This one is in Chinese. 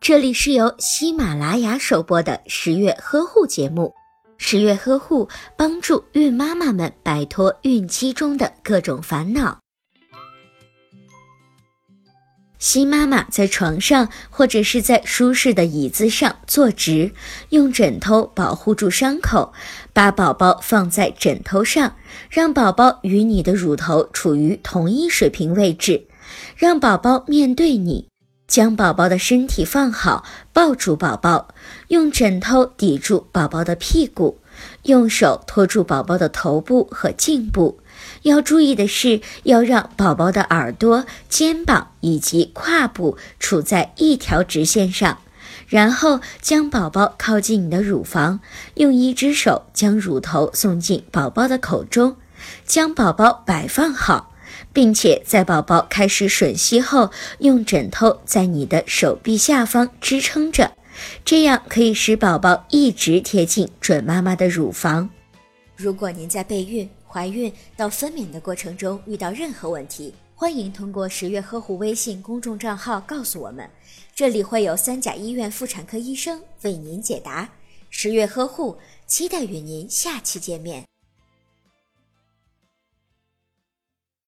这里是由喜马拉雅首播的十月呵护节目。十月呵护帮助孕妈妈们摆脱孕期中的各种烦恼。新妈妈在床上或者是在舒适的椅子上坐直，用枕头保护住伤口，把宝宝放在枕头上，让宝宝与你的乳头处于同一水平位置，让宝宝面对你。将宝宝的身体放好，抱住宝宝，用枕头抵住宝宝的屁股，用手托住宝宝的头部和颈部。要注意的是，要让宝宝的耳朵、肩膀以及胯部处在一条直线上。然后将宝宝靠近你的乳房，用一只手将乳头送进宝宝的口中，将宝宝摆放好。并且在宝宝开始吮吸后，用枕头在你的手臂下方支撑着，这样可以使宝宝一直贴近准妈妈的乳房。如果您在备孕、怀孕到分娩的过程中遇到任何问题，欢迎通过十月呵护微信公众账号告诉我们，这里会有三甲医院妇产科医生为您解答。十月呵护，期待与您下期见面。